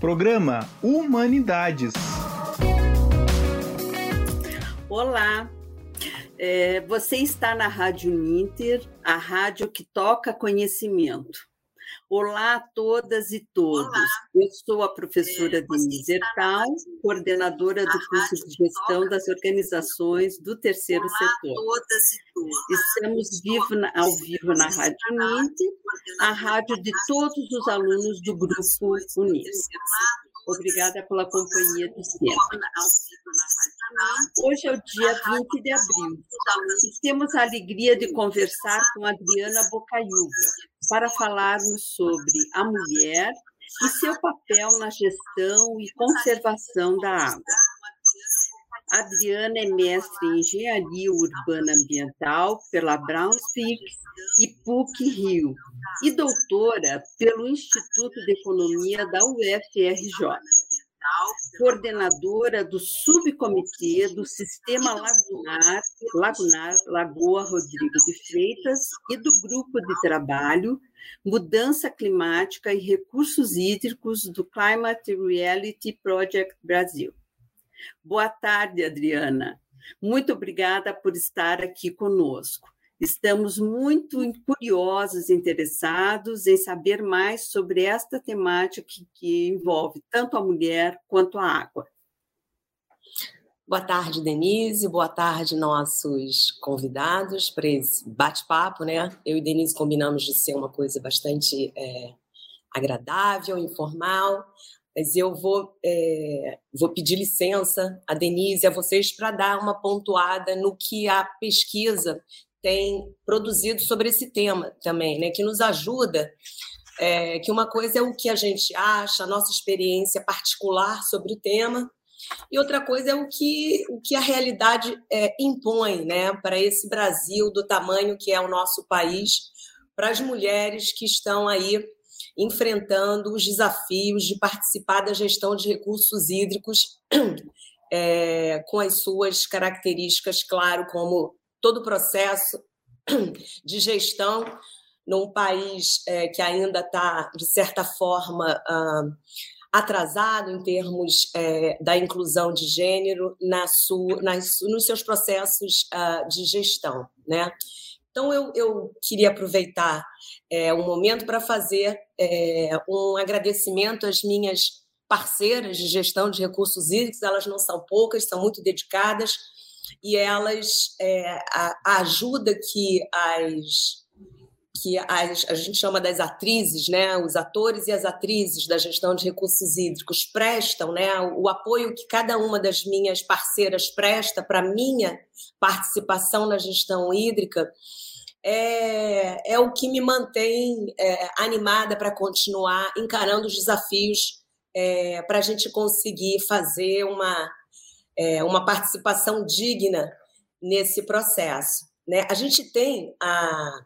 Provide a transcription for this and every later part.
Programa Humanidades. Olá, é, você está na Rádio Ninter, a rádio que toca conhecimento. Olá a todas e todos. Olá. Eu sou a professora é, Denise Ertal, coordenadora do curso de gestão das organizações do terceiro Olá setor. Todas e todos. Estamos vivo na, ao vivo na Rádio Unite, a rádio de todos os alunos do grupo Unis. Obrigada pela companhia do sempre. Hoje é o dia 20 de abril e temos a alegria de conversar com Adriana Bocaiúva para falarmos sobre a mulher e seu papel na gestão e conservação da água. Adriana é mestre em Engenharia Urbana Ambiental pela Brownsville e PUC Rio e doutora pelo Instituto de Economia da UFRJ coordenadora do subcomitê do Sistema Lagunar, Lagunar Lagoa Rodrigo de Freitas e do Grupo de Trabalho Mudança Climática e Recursos Hídricos do Climate Reality Project Brasil. Boa tarde, Adriana. Muito obrigada por estar aqui conosco. Estamos muito curiosos e interessados em saber mais sobre esta temática que, que envolve tanto a mulher quanto a água. Boa tarde, Denise. Boa tarde, nossos convidados para esse bate-papo, né? Eu e Denise combinamos de ser uma coisa bastante é, agradável, informal, mas eu vou, é, vou pedir licença a Denise e a vocês para dar uma pontuada no que a pesquisa tem produzido sobre esse tema também, né, que nos ajuda. É, que uma coisa é o que a gente acha, a nossa experiência particular sobre o tema, e outra coisa é o que, o que a realidade é, impõe né, para esse Brasil do tamanho que é o nosso país, para as mulheres que estão aí enfrentando os desafios de participar da gestão de recursos hídricos, é, com as suas características, claro, como todo o processo de gestão num país é, que ainda está, de certa forma, ah, atrasado em termos é, da inclusão de gênero na nas, nos seus processos uh, de gestão. Né? Então, eu, eu queria aproveitar é, um momento para fazer é, um agradecimento às minhas parceiras de gestão de recursos hídricos, elas não são poucas, são muito dedicadas, e elas é, a, a, ajuda que as que as, a gente chama das atrizes, né, os atores e as atrizes da gestão de recursos hídricos prestam, né, o apoio que cada uma das minhas parceiras presta para minha participação na gestão hídrica é, é o que me mantém é, animada para continuar encarando os desafios é, para a gente conseguir fazer uma é, uma participação digna nesse processo. Né? A gente tem a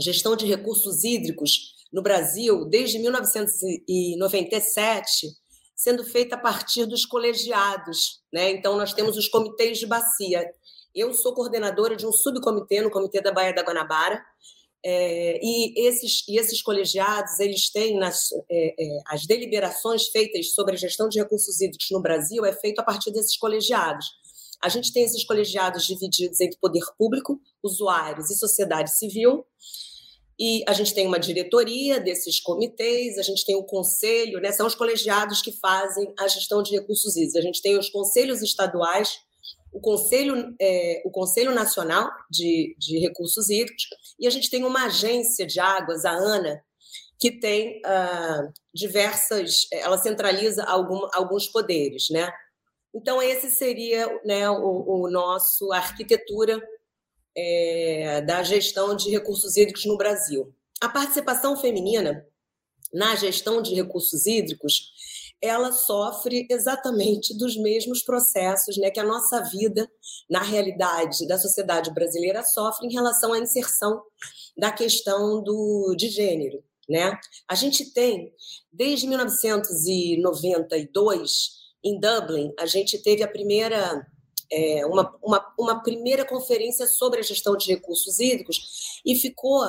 gestão de recursos hídricos no Brasil desde 1997 sendo feita a partir dos colegiados. Né? Então, nós temos os comitês de bacia. Eu sou coordenadora de um subcomitê no Comitê da Baía da Guanabara, é, e, esses, e esses colegiados, eles têm nas, é, é, as deliberações feitas sobre a gestão de recursos hídricos no Brasil é feito a partir desses colegiados. A gente tem esses colegiados divididos entre poder público, usuários e sociedade civil, e a gente tem uma diretoria desses comitês, a gente tem o conselho, né? são os colegiados que fazem a gestão de recursos hídricos. A gente tem os conselhos estaduais, o Conselho, é, o Conselho Nacional de, de Recursos Hídricos e a gente tem uma agência de águas, a ANA, que tem uh, diversas, ela centraliza algum, alguns poderes, né? Então esse seria né, o, o nosso arquitetura é, da gestão de recursos hídricos no Brasil. A participação feminina na gestão de recursos hídricos ela sofre exatamente dos mesmos processos né, que a nossa vida, na realidade da sociedade brasileira, sofre em relação à inserção da questão do, de gênero. Né? A gente tem, desde 1992, em Dublin, a gente teve a primeira. É, uma, uma, uma primeira conferência sobre a gestão de recursos hídricos e ficou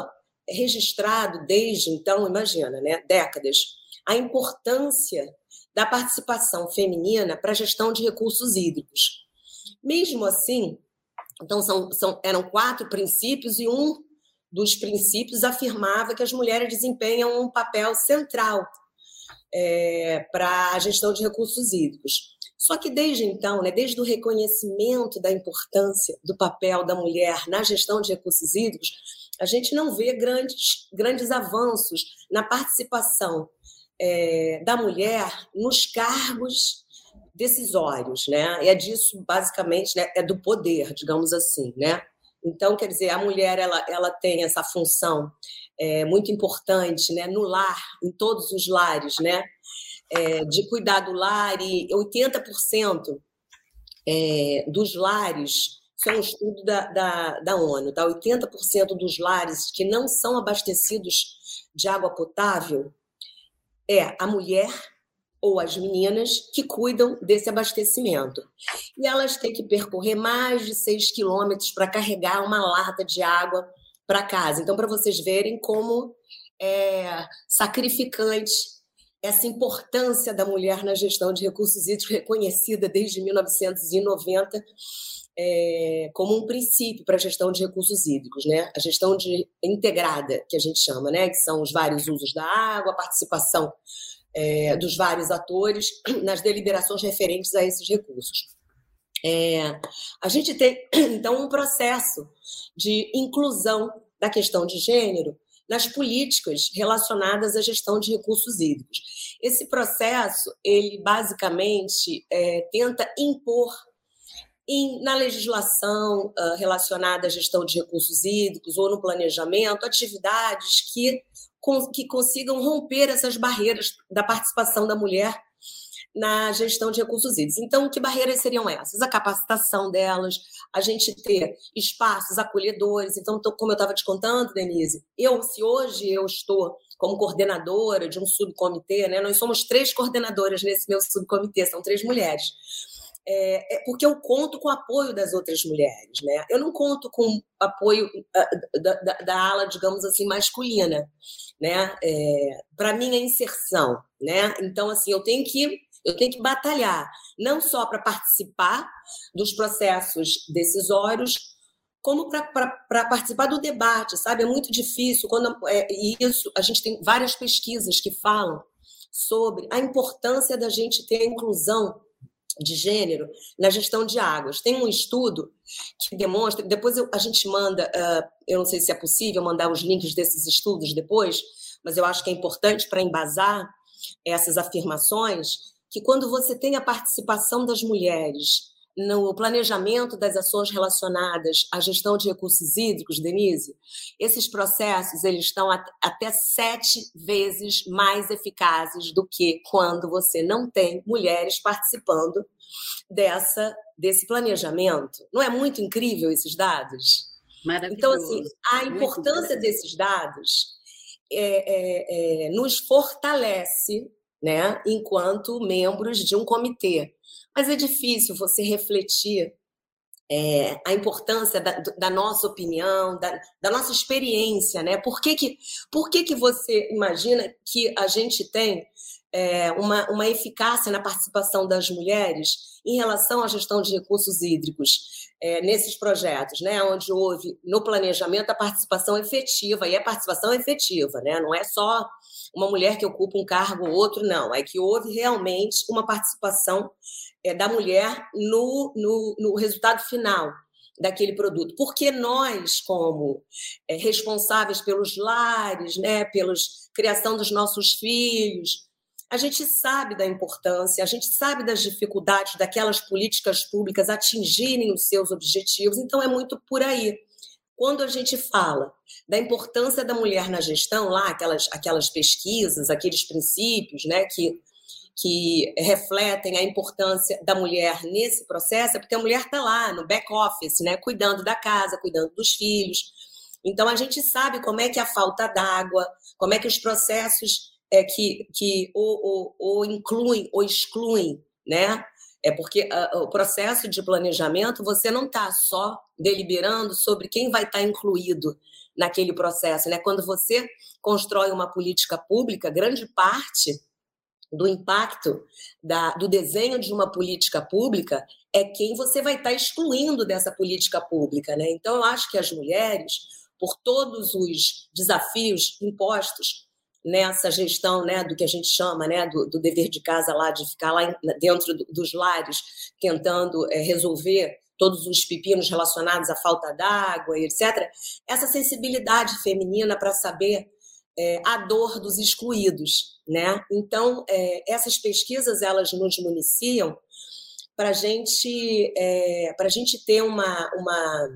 registrado desde então, imagina, né, décadas, a importância da participação feminina para a gestão de recursos hídricos. Mesmo assim, então são, são, eram quatro princípios e um dos princípios afirmava que as mulheres desempenham um papel central é, para a gestão de recursos hídricos. Só que desde então, né, desde o reconhecimento da importância do papel da mulher na gestão de recursos hídricos, a gente não vê grandes, grandes avanços na participação é, da mulher nos cargos decisórios, né? É disso basicamente, né? É do poder, digamos assim, né? Então, quer dizer, a mulher ela, ela tem essa função é, muito importante, né? No lar, em todos os lares, né? É, de cuidar do lar e 80% é, dos lares isso é um estudo da, da, da ONU, tá? 80% dos lares que não são abastecidos de água potável é a mulher ou as meninas que cuidam desse abastecimento. E elas têm que percorrer mais de 6 quilômetros para carregar uma lata de água para casa. Então, para vocês verem como é sacrificante essa importância da mulher na gestão de recursos hídricos, reconhecida desde 1990 é, como um princípio para a gestão de recursos hídricos, né? A gestão de, integrada, que a gente chama, né? Que são os vários usos da água, a participação é, dos vários atores nas deliberações referentes a esses recursos. É, a gente tem, então, um processo de inclusão da questão de gênero nas políticas relacionadas à gestão de recursos hídricos. Esse processo, ele basicamente é, tenta impor em, na legislação uh, relacionada à gestão de recursos hídricos ou no planejamento, atividades que, com, que consigam romper essas barreiras da participação da mulher na gestão de recursos hídricos. Então, que barreiras seriam essas? A capacitação delas, a gente ter espaços acolhedores. Então, como eu estava te contando, Denise, eu, se hoje eu estou como coordenadora de um subcomitê, né? Nós somos três coordenadoras nesse meu subcomitê, são três mulheres é, é, porque eu conto com o apoio das outras mulheres, né? Eu não conto com apoio uh, da, da, da, ala, digamos assim, masculina, né? É, Para minha inserção, né? Então, assim, eu tenho que eu tenho que batalhar não só para participar dos processos decisórios, como para participar do debate, sabe? É muito difícil quando é, isso. A gente tem várias pesquisas que falam sobre a importância da gente ter a inclusão de gênero na gestão de águas. Tem um estudo que demonstra, depois eu, a gente manda, uh, eu não sei se é possível mandar os links desses estudos depois, mas eu acho que é importante para embasar essas afirmações, que quando você tem a participação das mulheres no planejamento das ações relacionadas à gestão de recursos hídricos, Denise, esses processos eles estão até sete vezes mais eficazes do que quando você não tem mulheres participando dessa desse planejamento. Não é muito incrível esses dados? Então, assim, a importância desses dados é, é, é, nos fortalece né, enquanto membros de um comitê mas é difícil você refletir é, a importância da, da nossa opinião, da, da, nossa experiência, né? Por que que, por que que você imagina que a gente tem é, uma, uma eficácia na participação das mulheres em relação à gestão de recursos hídricos é, nesses projetos, né? Onde houve no planejamento a participação efetiva, e a participação efetiva, né? Não é só uma mulher que ocupa um cargo ou outro, não. É que houve realmente uma participação é, da mulher no, no, no resultado final daquele produto. Porque nós, como é, responsáveis pelos lares, né, pela criação dos nossos filhos, a gente sabe da importância, a gente sabe das dificuldades daquelas políticas públicas atingirem os seus objetivos, então é muito por aí. Quando a gente fala da importância da mulher na gestão, lá aquelas, aquelas pesquisas, aqueles princípios né, que que refletem a importância da mulher nesse processo, é porque a mulher está lá no back office, né, cuidando da casa, cuidando dos filhos. Então a gente sabe como é que a falta d'água, como é que os processos é, que, que ou, ou, ou incluem ou excluem, né? É porque uh, o processo de planejamento você não está só deliberando sobre quem vai estar tá incluído naquele processo, né? Quando você constrói uma política pública, grande parte do impacto da, do desenho de uma política pública é quem você vai estar excluindo dessa política pública. Né? Então, eu acho que as mulheres, por todos os desafios impostos nessa gestão né, do que a gente chama né, do, do dever de casa lá, de ficar lá dentro dos lares tentando é, resolver todos os pepinos relacionados à falta d'água, etc. Essa sensibilidade feminina para saber é, a dor dos excluídos, né? Então é, essas pesquisas elas nos municiam para gente é, para gente ter uma, uma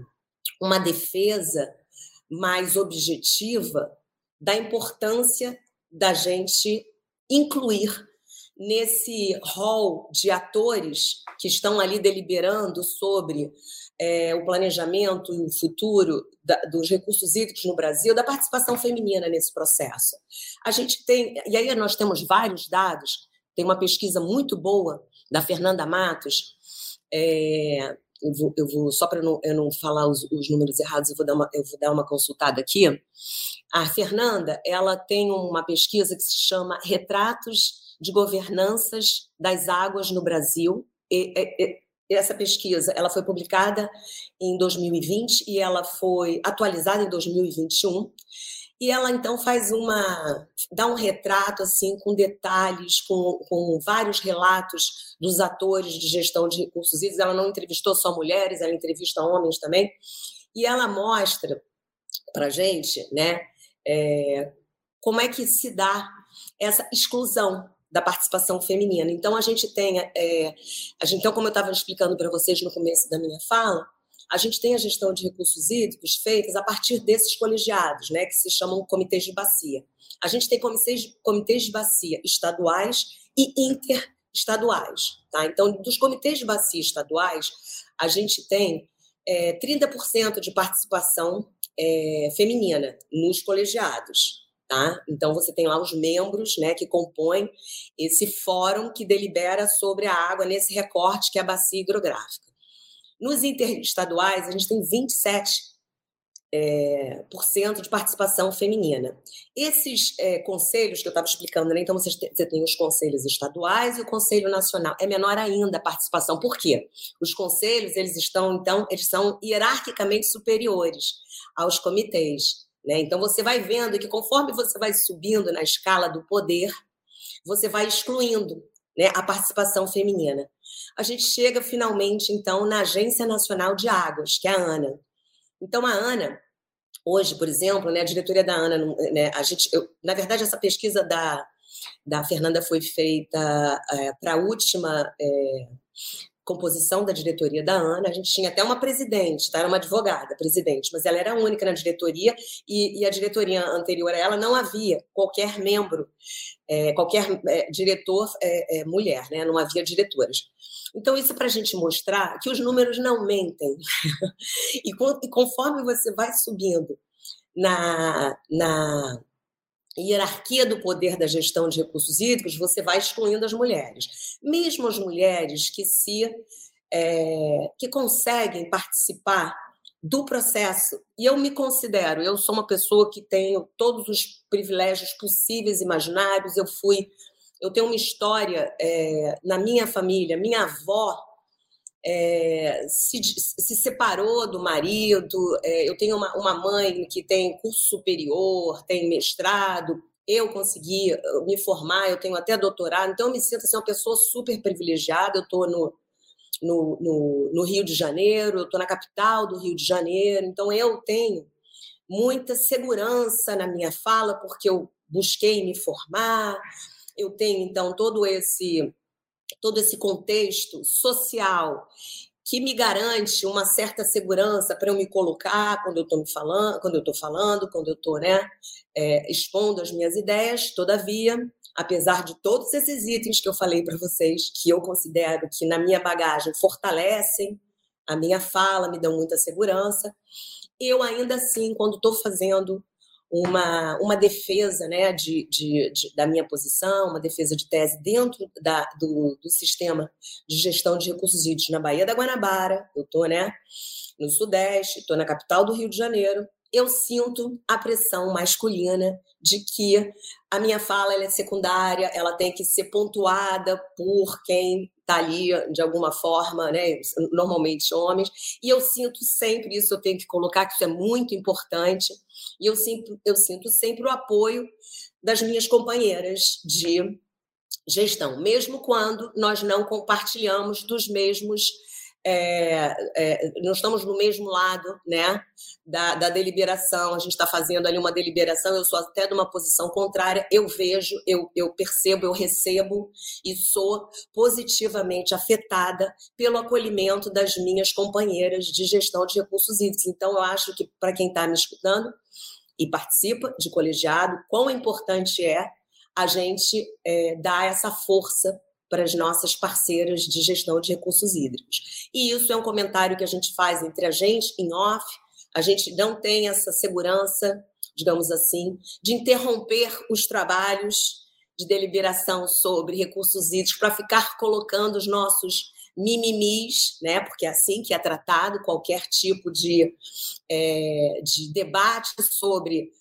uma defesa mais objetiva da importância da gente incluir nesse rol de atores que estão ali deliberando sobre é, o planejamento e o futuro da, dos recursos hídricos no Brasil, da participação feminina nesse processo. A gente tem, e aí nós temos vários dados, tem uma pesquisa muito boa da Fernanda Matos, é, eu vou, eu vou, só para eu, eu não falar os, os, números errados, eu vou, dar uma, eu vou dar uma consultada aqui. A Fernanda, ela tem uma pesquisa que se chama Retratos de Governanças das Águas no Brasil. E, e, essa pesquisa ela foi publicada em 2020 e ela foi atualizada em 2021 e ela então faz uma dá um retrato assim com detalhes com, com vários relatos dos atores de gestão de recursos hídricos ela não entrevistou só mulheres ela entrevista homens também e ela mostra para gente né é, como é que se dá essa exclusão da participação feminina. Então, a gente tem, é, a gente, então, como eu estava explicando para vocês no começo da minha fala, a gente tem a gestão de recursos hídricos feitas a partir desses colegiados, né, que se chamam comitês de bacia. A gente tem comitês, comitês de bacia estaduais e interestaduais. Tá? Então, dos comitês de bacia estaduais, a gente tem é, 30% de participação é, feminina nos colegiados. Tá? Então você tem lá os membros, né, que compõem esse fórum que delibera sobre a água nesse recorte que é a bacia hidrográfica. Nos interestaduais a gente tem 27 é, por cento de participação feminina. Esses é, conselhos que eu estava explicando, né? então você tem os conselhos estaduais e o conselho nacional. É menor ainda a participação. Por quê? Os conselhos eles estão então eles são hierarquicamente superiores aos comitês. Né? Então, você vai vendo que conforme você vai subindo na escala do poder, você vai excluindo né, a participação feminina. A gente chega finalmente, então, na Agência Nacional de Águas, que é a ANA. Então, a ANA, hoje, por exemplo, né, a diretoria da ANA, né, a gente, eu, na verdade, essa pesquisa da, da Fernanda foi feita é, para a última. É, composição da diretoria da ANA, a gente tinha até uma presidente, tá? era uma advogada, presidente, mas ela era única na diretoria e, e a diretoria anterior a ela não havia qualquer membro, é, qualquer é, diretor é, é mulher, né? não havia diretoras. Então, isso é para a gente mostrar que os números não mentem. e, e conforme você vai subindo na, na hierarquia do poder da gestão de recursos hídricos, você vai excluindo as mulheres. Mesmo as mulheres que se é, que conseguem participar do processo, e eu me considero, eu sou uma pessoa que tenho todos os privilégios possíveis imaginários, eu fui, eu tenho uma história é, na minha família, minha avó é, se, se, separou do marido. É, eu tenho uma, uma, mãe que tem curso superior, tem mestrado. Eu consegui me formar, eu tenho até doutorado, então eu me sinto assim, uma pessoa super privilegiada. Eu estou no, no, no, no, Rio de Janeiro, eu estou na capital do Rio de Janeiro, então eu tenho muita segurança na minha fala, porque eu busquei me formar, eu tenho então todo esse todo esse contexto social que me garante uma certa segurança para eu me colocar quando eu estou me falando, quando eu estou falando, quando eu estou né, é, expondo as minhas ideias. Todavia, apesar de todos esses itens que eu falei para vocês, que eu considero que na minha bagagem fortalecem a minha fala, me dão muita segurança, eu ainda assim, quando estou fazendo uma, uma defesa né, de, de, de, da minha posição, uma defesa de tese dentro da, do, do sistema de gestão de recursos hídricos na Baía da Guanabara. Eu estou né, no Sudeste, estou na capital do Rio de Janeiro. Eu sinto a pressão masculina de que a minha fala é secundária, ela tem que ser pontuada por quem está ali de alguma forma, né? Normalmente homens, e eu sinto sempre isso, eu tenho que colocar que isso é muito importante, e eu sinto, eu sinto sempre o apoio das minhas companheiras de gestão, mesmo quando nós não compartilhamos dos mesmos é, é, não estamos no mesmo lado né, da, da deliberação, a gente está fazendo ali uma deliberação, eu sou até de uma posição contrária, eu vejo, eu, eu percebo, eu recebo e sou positivamente afetada pelo acolhimento das minhas companheiras de gestão de recursos hídricos. Então, eu acho que para quem está me escutando e participa de colegiado, quão importante é a gente é, dar essa força para as nossas parceiras de gestão de recursos hídricos. E isso é um comentário que a gente faz entre a gente, em off, a gente não tem essa segurança, digamos assim, de interromper os trabalhos de deliberação sobre recursos hídricos para ficar colocando os nossos mimimis, né? Porque é assim que é tratado qualquer tipo de, é, de debate sobre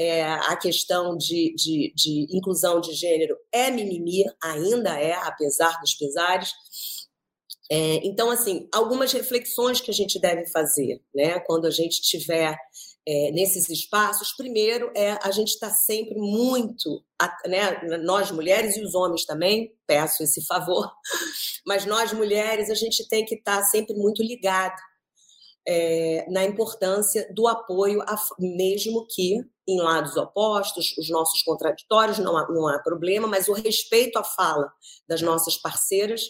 é, a questão de, de, de, inclusão de gênero é mimimi, ainda é, apesar dos pesares. É, então, assim, algumas reflexões que a gente deve fazer, né, quando a gente tiver é, nesses espaços. Primeiro, é a gente está sempre muito, né, nós mulheres e os homens também, peço esse favor, mas nós mulheres, a gente tem que estar tá sempre muito ligado é, na importância do apoio, a, mesmo que em lados opostos, os nossos contraditórios, não há, não há problema, mas o respeito à fala das nossas parceiras.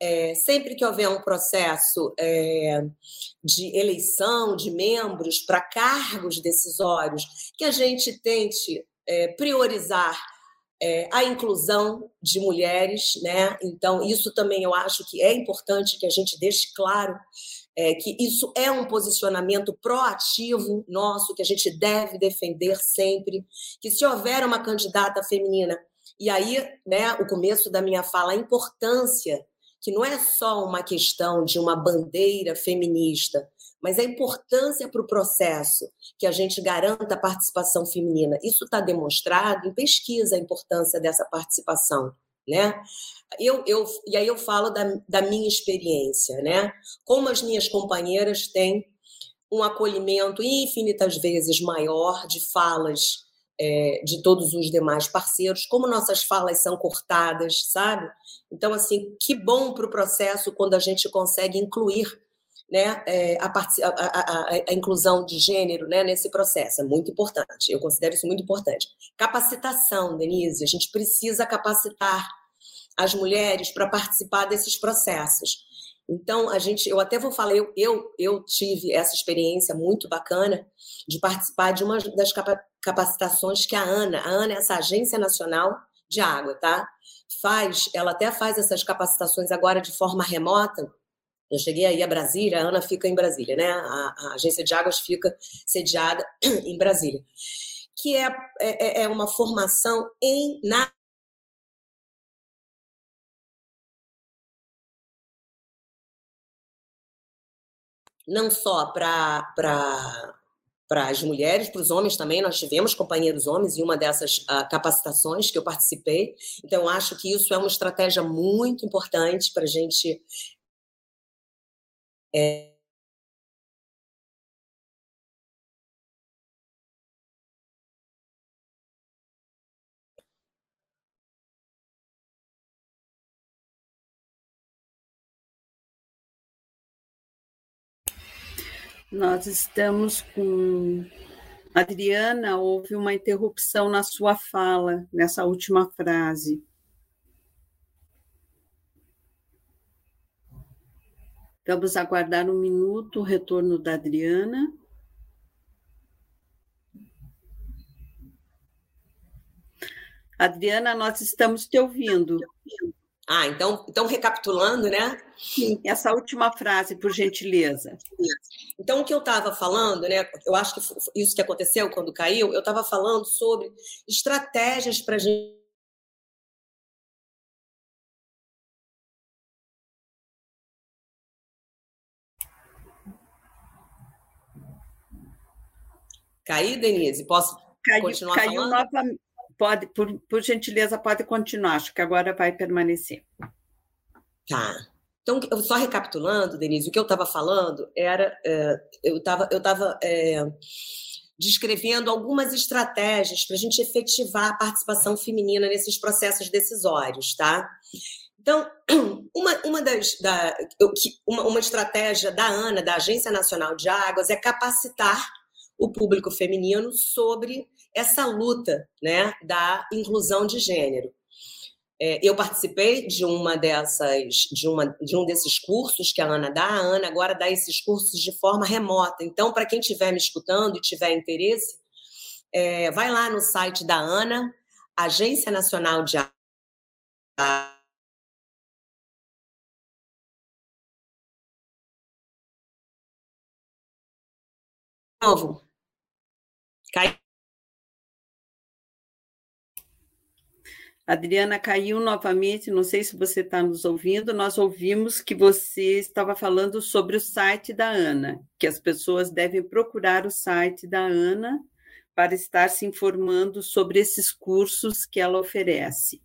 É, sempre que houver um processo é, de eleição de membros para cargos decisórios, que a gente tente é, priorizar é, a inclusão de mulheres, né? Então, isso também eu acho que é importante que a gente deixe claro é, que isso é um posicionamento proativo nosso, que a gente deve defender sempre, que se houver uma candidata feminina, e aí, né, o começo da minha fala, a importância, que não é só uma questão de uma bandeira feminista, mas a importância para o processo que a gente garanta a participação feminina. Isso está demonstrado em pesquisa, a importância dessa participação né? Eu, eu, e aí eu falo da, da minha experiência, né? Como as minhas companheiras têm um acolhimento infinitas vezes maior de falas é, de todos os demais parceiros, como nossas falas são cortadas, sabe? Então, assim, que bom para o processo quando a gente consegue incluir né, é, a, a, a, a, inclusão de gênero né, nesse processo. É muito importante, eu considero isso muito importante. Capacitação, Denise, a gente precisa capacitar as mulheres para participar desses processos. Então, a gente, eu até vou falar, eu, eu, eu tive essa experiência muito bacana de participar de uma das capacitações que a ANA, a ANA é essa Agência Nacional de Água, tá? Faz, ela até faz essas capacitações agora de forma remota. Eu cheguei aí a Brasília, a ANA fica em Brasília, né? A, a Agência de Águas fica sediada em Brasília. Que é, é, é uma formação em, na não só para para as mulheres, para os homens também. Nós tivemos companheiros homens em uma dessas uh, capacitações que eu participei. Então, acho que isso é uma estratégia muito importante para a gente. É, Nós estamos com. Adriana, houve uma interrupção na sua fala, nessa última frase. Vamos aguardar um minuto o retorno da Adriana. Adriana, nós estamos te ouvindo. Ah, então, então recapitulando, né? Sim, essa última frase, por gentileza. Então, o que eu estava falando, né? Eu acho que isso que aconteceu quando caiu, eu estava falando sobre estratégias para a gente Caí, Denise? Posso caiu, continuar caiu falando? Nova, pode, por, por gentileza, pode continuar. Acho que agora vai permanecer. Tá. Então, só recapitulando, Denise, o que eu estava falando era. É, eu estava eu tava, é, descrevendo algumas estratégias para a gente efetivar a participação feminina nesses processos decisórios, tá? Então, uma, uma, das, da, uma, uma estratégia da ANA, da Agência Nacional de Águas, é capacitar o público feminino sobre essa luta né, da inclusão de gênero. É, eu participei de uma dessas, de, uma, de um desses cursos que a Ana dá. A Ana agora dá esses cursos de forma remota. Então, para quem estiver me escutando e tiver interesse, é, vai lá no site da Ana, Agência Nacional de novo. Cai. Adriana caiu novamente, não sei se você está nos ouvindo. Nós ouvimos que você estava falando sobre o site da Ana, que as pessoas devem procurar o site da Ana para estar se informando sobre esses cursos que ela oferece.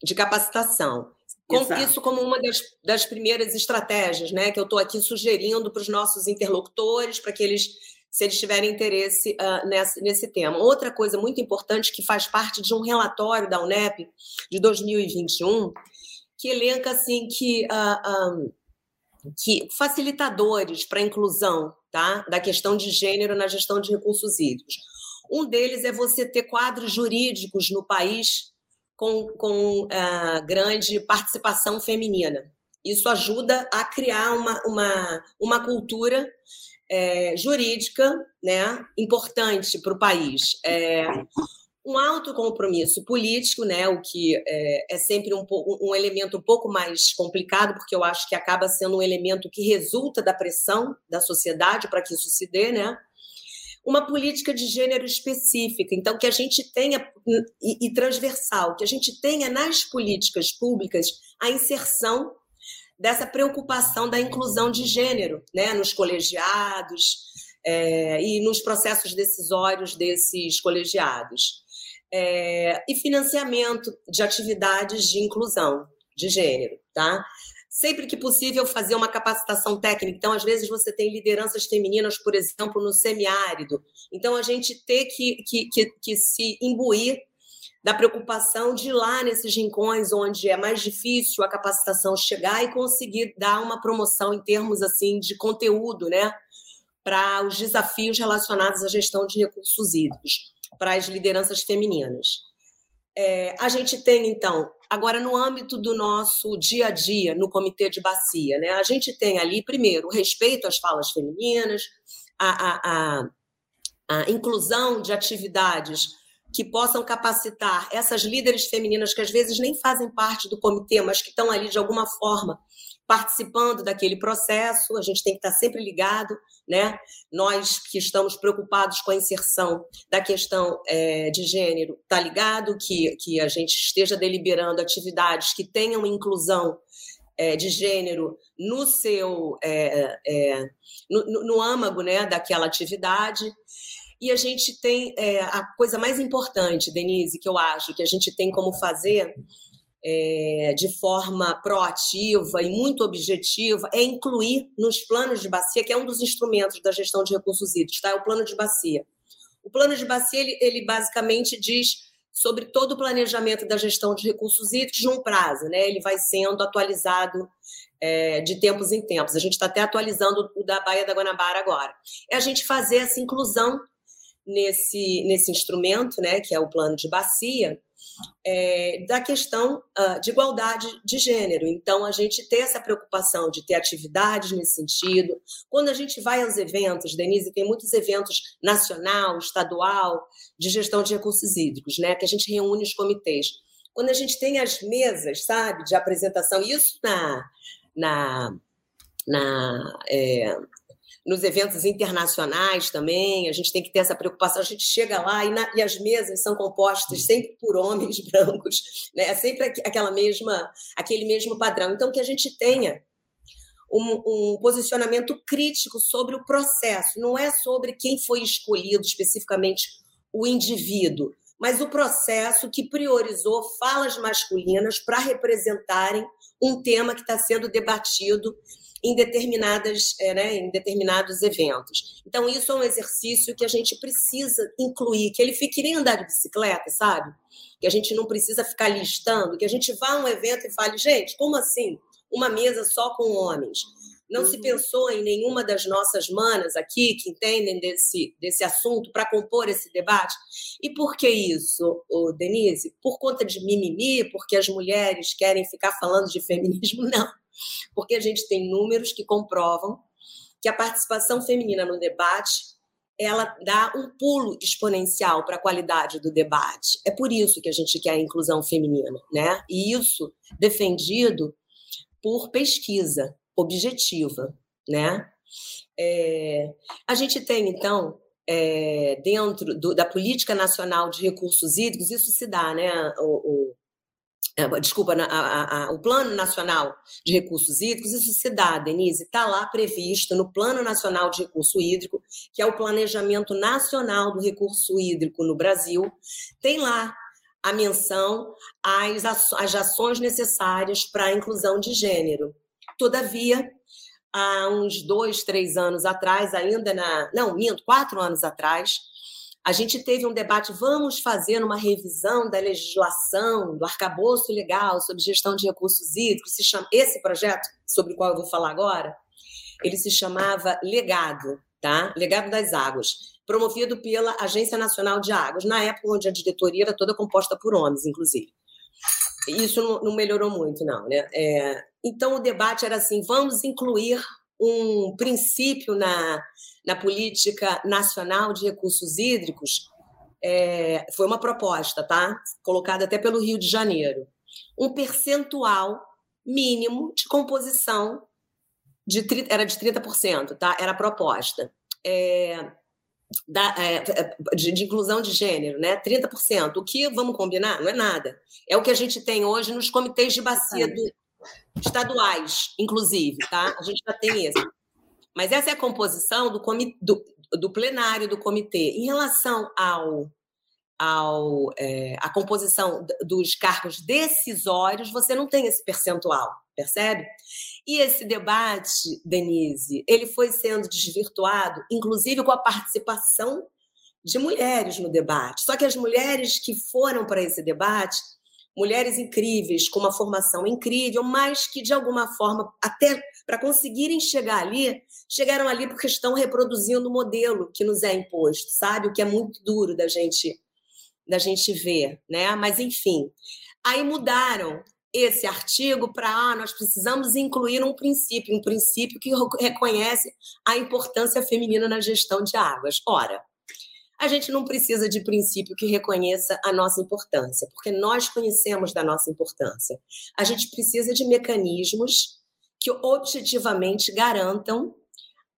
De capacitação. Com isso como uma das, das primeiras estratégias, né, que eu estou aqui sugerindo para os nossos interlocutores, para que eles se eles tiverem interesse uh, nesse, nesse tema. Outra coisa muito importante que faz parte de um relatório da UNEP de 2021, que elenca assim que, uh, ah, um, ah, que facilitadores para a inclusão tá, da questão de gênero na gestão de recursos hídricos. Um deles é você ter quadros jurídicos no país com, com uh, grande participação feminina. Isso ajuda a criar uma, uma, uma cultura é, jurídica né, importante para o país. É, um alto compromisso político, né, o que é, é sempre um, um, elemento um pouco mais complicado, porque eu acho que acaba sendo um elemento que resulta da pressão da sociedade para que isso se dê, né? Uma política de gênero específica, então que a gente tenha e, e transversal, que a gente tenha nas políticas públicas a inserção dessa preocupação da inclusão de gênero né, nos colegiados é, e nos processos decisórios desses colegiados. É, e financiamento de atividades de inclusão de gênero, tá? Sempre que possível, fazer uma capacitação técnica. Então, às vezes, você tem lideranças femininas, por exemplo, no semiárido. Então, a gente ter que, que, que, que se imbuir da preocupação de ir lá nesses rincões onde é mais difícil a capacitação chegar e conseguir dar uma promoção em termos assim de conteúdo, né, para os desafios relacionados à gestão de recursos hídricos, para as lideranças femininas. É, a gente tem, então, agora no âmbito do nosso dia a dia, no comitê de bacia, né, a gente tem ali, primeiro, o respeito às falas femininas, a, a, a, a inclusão de atividades que possam capacitar essas líderes femininas que às vezes nem fazem parte do comitê, mas que estão ali de alguma forma participando daquele processo. A gente tem que estar sempre ligado, né? Nós que estamos preocupados com a inserção da questão é, de gênero, tá ligado que, que a gente esteja deliberando atividades que tenham inclusão é, de gênero no seu é, é no, no âmago né, daquela atividade. E a gente tem é, a coisa mais importante, Denise, que eu acho que a gente tem como fazer é, de forma proativa e muito objetiva é incluir nos planos de bacia, que é um dos instrumentos da gestão de recursos hídricos, tá? É o plano de bacia. O plano de bacia ele, ele basicamente diz sobre todo o planejamento da gestão de recursos hídricos num prazo, né? Ele vai sendo atualizado é, de tempos em tempos. A gente está até atualizando o da Baía da Guanabara agora. É a gente fazer essa inclusão nesse, nesse instrumento, né, que é o plano de bacia, é, da questão uh, de igualdade de gênero. Então, a gente ter essa preocupação de ter atividades nesse sentido. Quando a gente vai aos eventos, Denise, tem muitos eventos nacional, estadual, de gestão de recursos hídricos, né, que a gente reúne os comitês. Quando a gente tem as mesas, sabe, de apresentação, isso na, na, na é, nos eventos internacionais também, a gente tem que ter essa preocupação. A gente chega lá e, na, e as mesas são compostas sempre por homens brancos, né? É sempre aquela mesma, aquele mesmo padrão. Então, que a gente tenha um, um, posicionamento crítico sobre o processo, não é sobre quem foi escolhido especificamente o indivíduo, mas o processo que priorizou falas masculinas para representarem um tema que está sendo debatido em determinadas, é, né, em determinados eventos. Então isso é um exercício que a gente precisa incluir, que ele fique que nem andar de bicicleta, sabe? Que a gente não precisa ficar listando, que a gente vá a um evento e fale, gente, como assim? Uma mesa só com homens. Não uhum. se pensou em nenhuma das nossas manas aqui que entendem desse, desse assunto para compor esse debate? E por que isso, Denise? Por conta de mimimi? Porque as mulheres querem ficar falando de feminismo? Não. Porque a gente tem números que comprovam que a participação feminina no debate ela dá um pulo exponencial para a qualidade do debate. É por isso que a gente quer a inclusão feminina, né? E isso defendido por pesquisa objetiva, né? É, a gente tem, então, é, dentro do, da Política Nacional de Recursos Hídricos, isso se dá, né? O, o desculpa, a, a, o Plano Nacional de Recursos Hídricos, isso se dá, Denise, está lá previsto no Plano Nacional de Recurso Hídrico, que é o Planejamento Nacional do Recurso Hídrico no Brasil, tem lá a menção às, às ações necessárias para a inclusão de gênero. Todavia, há uns dois, três anos atrás, ainda na. Não, minto, quatro anos atrás, a gente teve um debate, vamos fazer uma revisão da legislação, do arcabouço legal sobre gestão de recursos hídricos. Chama, esse projeto, sobre o qual eu vou falar agora, ele se chamava Legado, tá? Legado das Águas, promovido pela Agência Nacional de Águas, na época onde a diretoria era toda composta por homens, inclusive. Isso não, não melhorou muito, não, né? É, então, o debate era assim: vamos incluir um princípio na, na política nacional de recursos hídricos. É, foi uma proposta, tá? Colocada até pelo Rio de Janeiro. Um percentual mínimo de composição de, era de 30%, tá? Era a proposta. É, da, é, de, de, inclusão de gênero, né? 30%. O que, vamos combinar, não é nada. É o que a gente tem hoje nos comitês de bacia do, estaduais, inclusive, tá? A gente já tem esse. Mas essa é a composição do, do, do plenário do comitê. Em relação ao, ao é, composição dos cargos decisórios, você não tem esse percentual, percebe? E esse debate, Denise, ele foi sendo desvirtuado, inclusive com a participação de mulheres no debate. Só que as mulheres que foram para esse debate mulheres incríveis, com uma formação incrível, mas que, de alguma forma, até para conseguirem chegar ali, chegaram ali porque estão reproduzindo o modelo que nos é imposto, sabe? O que é muito duro da gente da gente ver, né? Mas enfim, aí mudaram esse artigo para ah, nós precisamos incluir um princípio, um princípio que reconhece a importância feminina na gestão de águas. Ora, a gente não precisa de princípio que reconheça a nossa importância, porque nós conhecemos da nossa importância. A gente precisa de mecanismos que objetivamente garantam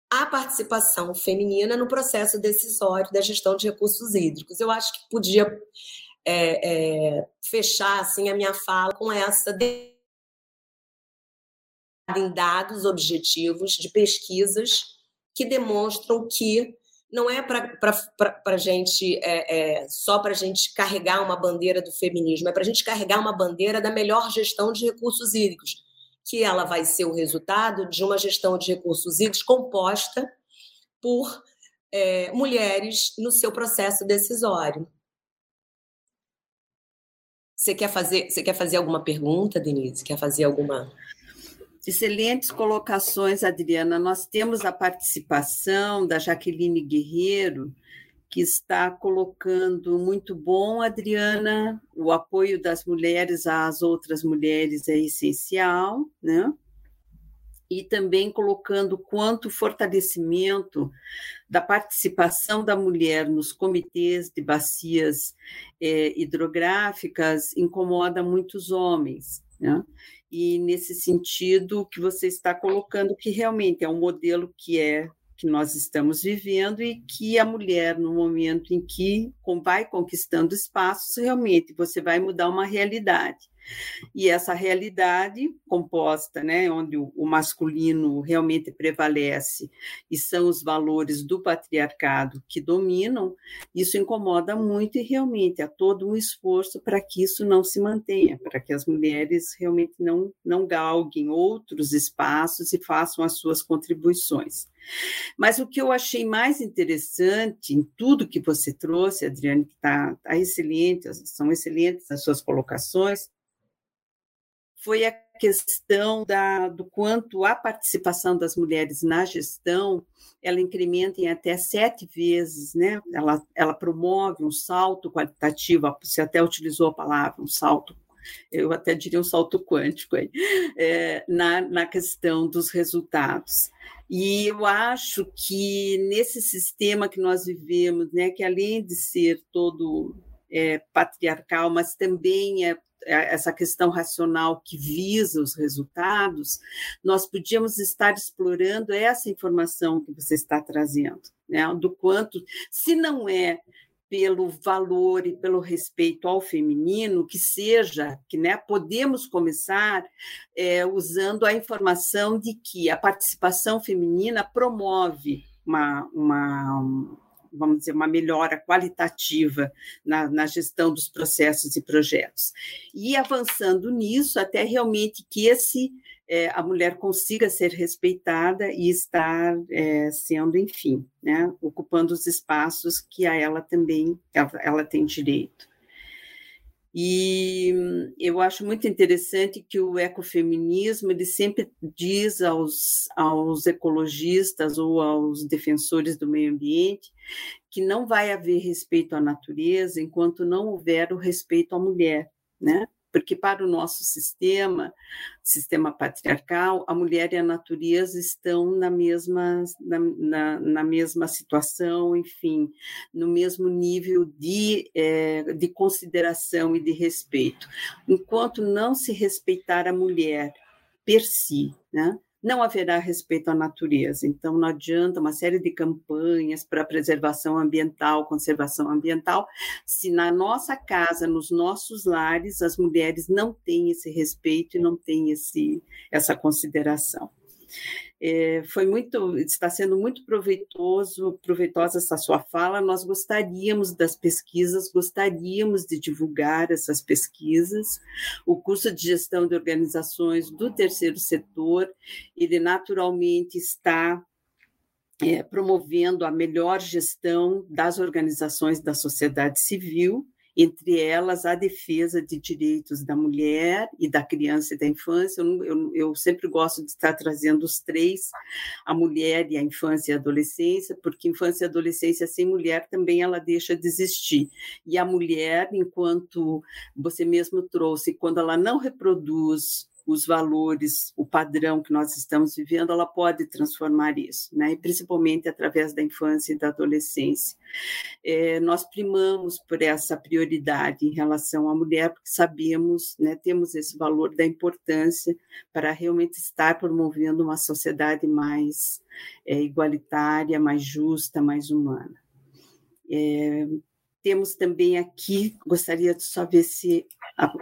a participação feminina no processo decisório da gestão de recursos hídricos. Eu acho que podia é, é, fechar assim a minha fala com essa de... em dados objetivos de pesquisas que demonstram que não é para gente é, é, só para gente carregar uma bandeira do feminismo, é para a gente carregar uma bandeira da melhor gestão de recursos hídricos, que ela vai ser o resultado de uma gestão de recursos hídricos composta por é, mulheres no seu processo decisório. Você quer fazer, você quer fazer alguma pergunta, Denise? Quer fazer alguma? Excelentes colocações, Adriana. Nós temos a participação da Jaqueline Guerreiro, que está colocando muito bom, Adriana. O apoio das mulheres às outras mulheres é essencial, né? E também colocando quanto fortalecimento da participação da mulher nos comitês de bacias eh, hidrográficas incomoda muitos homens. Né? E nesse sentido que você está colocando, que realmente é um modelo que é que nós estamos vivendo e que a mulher, no momento em que vai conquistando espaços, realmente você vai mudar uma realidade. E essa realidade composta, né, onde o, masculino realmente prevalece e são os valores do patriarcado que dominam, isso incomoda muito e realmente há todo um esforço para que isso não se mantenha, para que as mulheres realmente não, não galguem outros espaços e façam as suas contribuições. Mas o que eu achei mais interessante em tudo que você trouxe, Adriane, que está tá excelente, são excelentes as suas colocações, foi a questão da, do quanto a participação das mulheres na gestão ela incrementa em até sete vezes, né? Ela, ela promove um salto qualitativo, você até utilizou a palavra, um salto eu até diria um salto quântico aí, é, na, na questão dos resultados. E eu acho que nesse sistema que nós vivemos, né, que além de ser todo é, patriarcal, mas também é é, essa questão racional que visa os resultados, nós podíamos estar explorando essa informação que você está trazendo, né? do quanto, se não é pelo valor e pelo respeito ao feminino, que seja, que né, podemos começar é, usando a informação de que a participação feminina promove uma, uma, vamos dizer, uma melhora qualitativa na, na gestão dos processos e projetos. E avançando nisso, até realmente que esse é, a mulher consiga ser respeitada e estar é, sendo, enfim, né, ocupando os espaços que a ela também ela, ela tem direito. E eu acho muito interessante que o ecofeminismo ele sempre diz aos, aos ecologistas ou aos defensores do meio ambiente que não vai haver respeito à natureza enquanto não houver o respeito à mulher, né? Porque para o nosso sistema, sistema patriarcal, a mulher e a natureza estão na mesma, na, na, na mesma situação, enfim, no mesmo nível de, é, de consideração e de respeito. Enquanto não se respeitar a mulher per si, né? Não haverá respeito à natureza. Então, não adianta uma série de campanhas para preservação ambiental, conservação ambiental, se na nossa casa, nos nossos lares, as mulheres não têm esse respeito e não têm esse, essa consideração. É, foi muito, está sendo muito proveitoso, proveitosa essa sua fala. Nós gostaríamos das pesquisas, gostaríamos de divulgar essas pesquisas. O curso de gestão de organizações do terceiro setor, ele naturalmente está é, promovendo a melhor gestão das organizações da sociedade civil entre elas a defesa de direitos da mulher e da criança e da infância. Eu, eu, eu, sempre gosto de estar trazendo os três, a mulher e a infância e a adolescência, porque infância e adolescência sem mulher também ela deixa de existir. E a mulher, enquanto você mesmo trouxe, quando ela não reproduz os valores, o padrão que nós estamos vivendo, ela pode transformar isso, né? E principalmente através da infância e da adolescência. É, nós primamos por essa prioridade em relação à mulher, porque sabemos, né, temos esse valor da importância para realmente estar promovendo uma sociedade mais é, igualitária, mais justa, mais humana. É, temos também aqui, gostaria de só ver se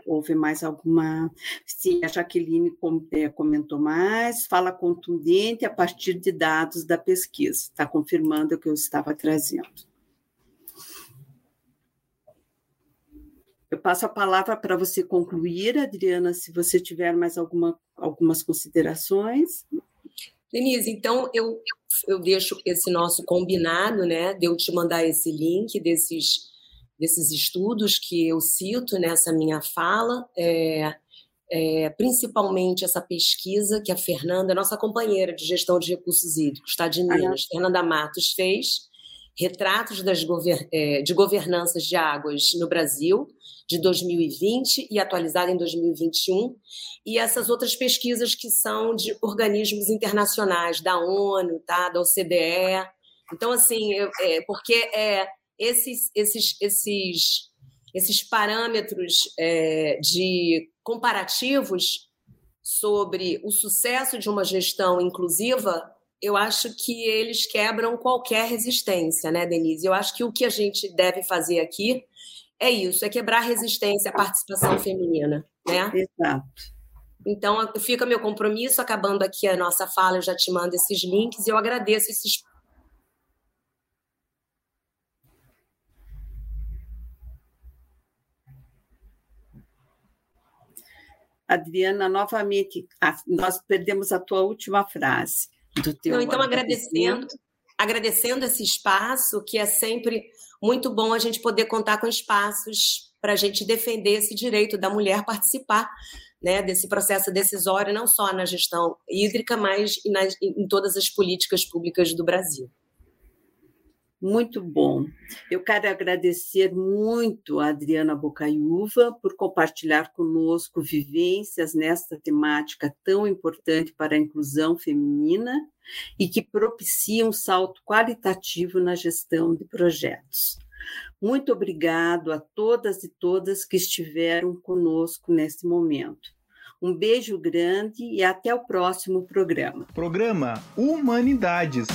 houve mais alguma. Sim, a Jaqueline é, comentou mais, fala contundente a partir de dados da pesquisa, está confirmando o que eu estava trazendo. Eu passo a palavra para você concluir, Adriana, se você tiver mais alguma, algumas considerações. Denise, então eu, eu deixo esse nosso combinado, né, de eu te mandar esse link desses desses estudos que eu cito nessa minha fala, é, é, principalmente essa pesquisa que a Fernanda, nossa companheira de gestão de recursos hídricos, está de Minas, ah, Fernanda Matos, fez, retratos das gover é, de governanças de águas no Brasil, de 2020 e atualizada em 2021, e essas outras pesquisas que são de organismos internacionais, da ONU, tá, da OCDE. Então, assim, é, porque é, esses, esses, esses, esses parâmetros é, de comparativos sobre o sucesso de uma gestão inclusiva eu acho que eles quebram qualquer resistência, né, Denise? Eu acho que o que a gente deve fazer aqui é isso, é quebrar resistência à participação feminina, né? Exato. Então, fica meu compromisso, acabando aqui a nossa fala, eu já te mando esses links e eu agradeço esses Adriana, novamente, nós perdemos a tua última frase do teu Não, então, agradecendo, agradecendo esse espaço, que é sempre muito bom a gente poder contar com espaços para a gente defender esse direito da mulher participar né, desse processo decisório, não só na gestão hídrica, mas nas, em todas as políticas públicas do Brasil. Muito bom. Eu quero agradecer muito a Adriana Bocaiúva por compartilhar conosco vivências nesta temática tão importante para a inclusão feminina e que propicia um salto qualitativo na gestão de projetos. Muito obrigado a todas e todas que estiveram conosco nesse momento. Um beijo grande e até o próximo programa. Programa Humanidades.